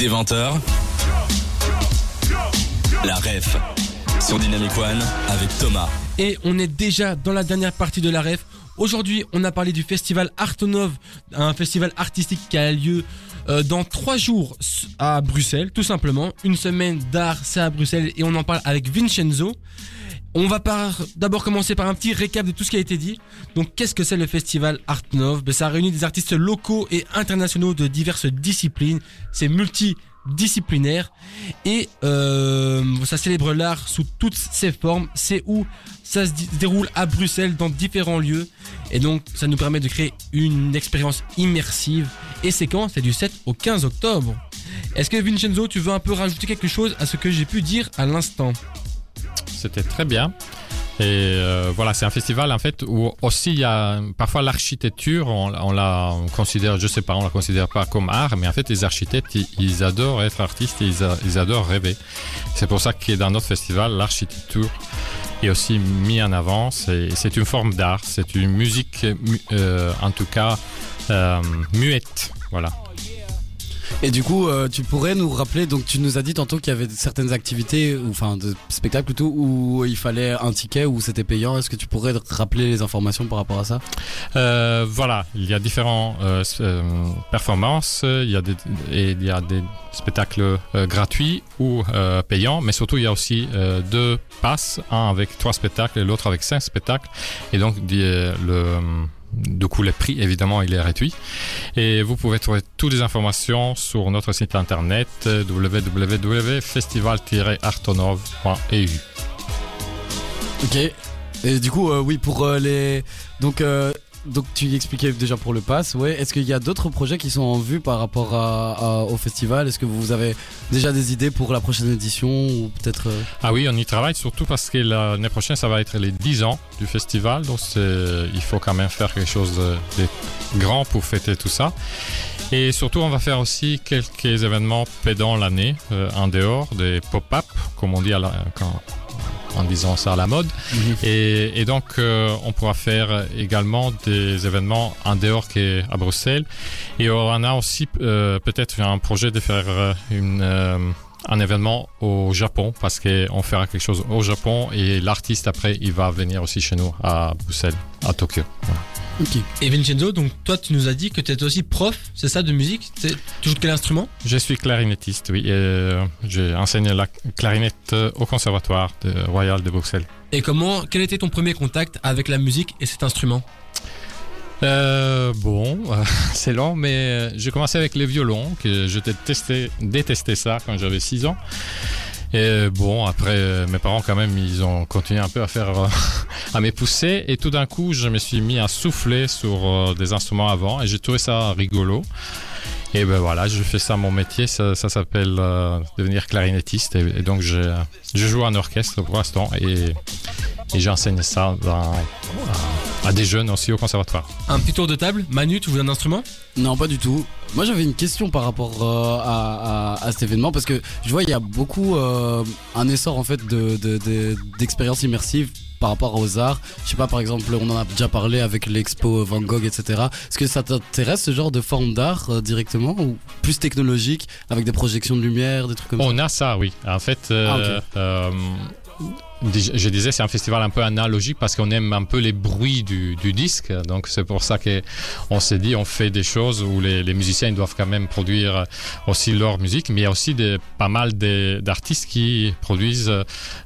Des 20h, la ref sur Dynamic One avec Thomas. Et on est déjà dans la dernière partie de la ref. Aujourd'hui, on a parlé du festival Artonov, un festival artistique qui a lieu euh, dans trois jours à Bruxelles, tout simplement. Une semaine d'art, c'est à Bruxelles et on en parle avec Vincenzo. On va d'abord commencer par un petit récap de tout ce qui a été dit. Donc, qu'est-ce que c'est le festival Art Nov ben, Ça réunit des artistes locaux et internationaux de diverses disciplines. C'est multidisciplinaire et euh, ça célèbre l'art sous toutes ses formes. C'est où ça se déroule à Bruxelles dans différents lieux et donc ça nous permet de créer une expérience immersive. Et c'est quand? C'est du 7 au 15 octobre. Est-ce que Vincenzo, tu veux un peu rajouter quelque chose à ce que j'ai pu dire à l'instant? C'était très bien. Et euh, voilà, c'est un festival en fait où aussi il y a parfois l'architecture, on, la considère, je sais pas, on la considère pas comme art, mais en fait les architectes ils, adorent être artistes, ils, ils adorent rêver. C'est pour ça que dans notre festival l'architecture est aussi mis en avant. C'est une forme d'art, c'est une musique euh, en tout cas euh, muette, voilà. Et du coup, euh, tu pourrais nous rappeler, donc tu nous as dit tantôt qu'il y avait certaines activités, enfin de spectacles plutôt, où il fallait un ticket, où c'était payant. Est-ce que tu pourrais rappeler les informations par rapport à ça? Euh, Voilà, il y a différentes euh, performances, il y a des, et il y a des spectacles gratuits ou payants, mais surtout il y a aussi deux passes, un avec trois spectacles et l'autre avec cinq spectacles. Et donc le du coup, le prix, évidemment, il est réduit. Et vous pouvez trouver toutes les informations sur notre site internet www.festival-artonov.eu. Ok. Et du coup, euh, oui, pour euh, les. Donc, euh, donc tu expliquais déjà pour le pass, ouais. Est-ce qu'il y a d'autres projets qui sont en vue par rapport au festival? Est-ce que vous avez déjà des idées pour la prochaine édition ou peut-être euh? Ah oui, on y travaille surtout parce que l'année prochaine ça va être les 10 ans du festival, donc il faut quand même faire quelque chose de, grand pour fêter tout ça. Et surtout, on va faire aussi quelques événements pédants l'année euh, en dehors des pop-up, comme on dit à la, quand en disant ça à la mode. Mhm. et, donc, euh, on pourra faire également des événements en dehors qu'à Bruxelles. Et on a aussi euh, peut-être un projet de faire euh, une un événement au Japon parce qu'on fera quelque chose au Japon et l'artiste après il va venir aussi chez nous à Bruxelles, à Tokyo. Et Vincenzo, donc toi tu nous as dit que tu es aussi prof, c'est ça, de musique? Tu joues de quel instrument? Je suis clarinettiste, oui. Euh, j'ai enseigné la clarinette au conservatoire de Royal de Bruxelles. Et comment, quel était ton premier contact avec la musique et cet instrument? Euh, bon, c'est long, mais euh, j'ai commencé avec les violons, que je détestais, détestais ça quand j'avais 6 ans. Et bon, après, euh, mes parents quand même, ils ont continué un peu à faire, euh, à m'épousser. Et tout d'un coup, je me suis mis à souffler sur euh, des instruments avant et j'ai trouvé ça rigolo. Et ben voilà, je fais ça mon métier, ça, ça s'appelle devenir clarinettiste. Et, donc je, je, joue en orchestre pour l'instant et, et j'enseigne ça dans, à, des jeunes aussi au conservatoire. Un petit tour de table, Manu, tu joues un instrument? Non, pas du tout. Moi j'avais une question par rapport euh, à, à, cet événement parce que je vois il y a beaucoup euh, un essor en fait de, d'expériences immersives par rapport aux arts. Je sais pas, par exemple, on en a déjà parlé avec l'expo Van Gogh, etc. Est-ce que ça t'intéresse ce genre de forme d'art euh, directement ou plus technologique avec des projections de lumière, des trucs comme ça? On a ça, oui. En fait, ah, je disais, c'est un festival un peu analogique parce qu'on aime un peu les bruits du, du disque. Donc, c'est pour ça qu'on s'est dit, on fait des choses où les, les, musiciens doivent quand même produire aussi leur musique. Mais il y a aussi des, pas mal d'artistes qui produisent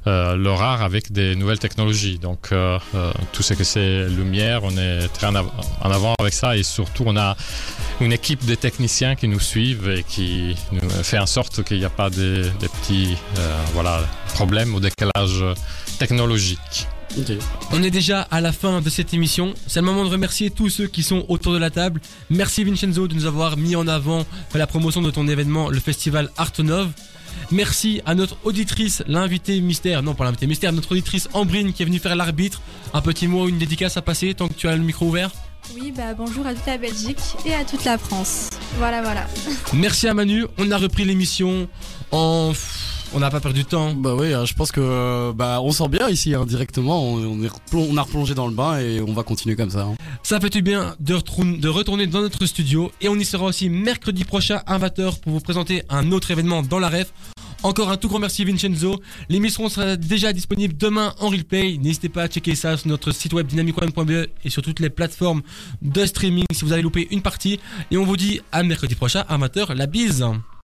euh, leur art avec des nouvelles technologies. Donc, euh, euh, tout ce que c'est lumière, on est très en, avant avec ça. Et surtout, on a une équipe de techniciens qui nous suivent et qui nous fait en sorte qu'il n'y a pas des, des petits voilà, problèmes ou décalages technologique. On est déjà à la fin de cette émission. C'est le moment de remercier tous ceux qui sont autour de la table. Merci Vincenzo de nous avoir mis en avant la promotion de ton événement, le festival Artonov. Merci à notre auditrice, l'invité mystère, non pas l'invité mystère, notre auditrice Ambrine qui est venue faire l'arbitre. Un petit mot, une dédicace à passer tant que tu as le micro ouvert. Oui, bah bonjour à toute la Belgique et à toute la France. Voilà, voilà. Merci à Manu. On a repris l'émission en On n'a pas perdu de temps. Bah oui, euh, je pense que euh, bah on sent bien ici hein, directement. On, est a replongé dans le bain et on va continuer comme ça. hein. Ça fait du bien de retourner dans notre studio et on y sera aussi mercredi prochain à 20h pour vous présenter un autre événement dans la ref. Encore un tout grand merci Vincenzo. L'émission sera déjà disponible demain en replay. N'hésitez pas à checker ça sur notre site web dynamicone.be et sur toutes les plateformes de streaming si vous avez loupé une partie. Et on vous dit à mercredi prochain à 20h. La bise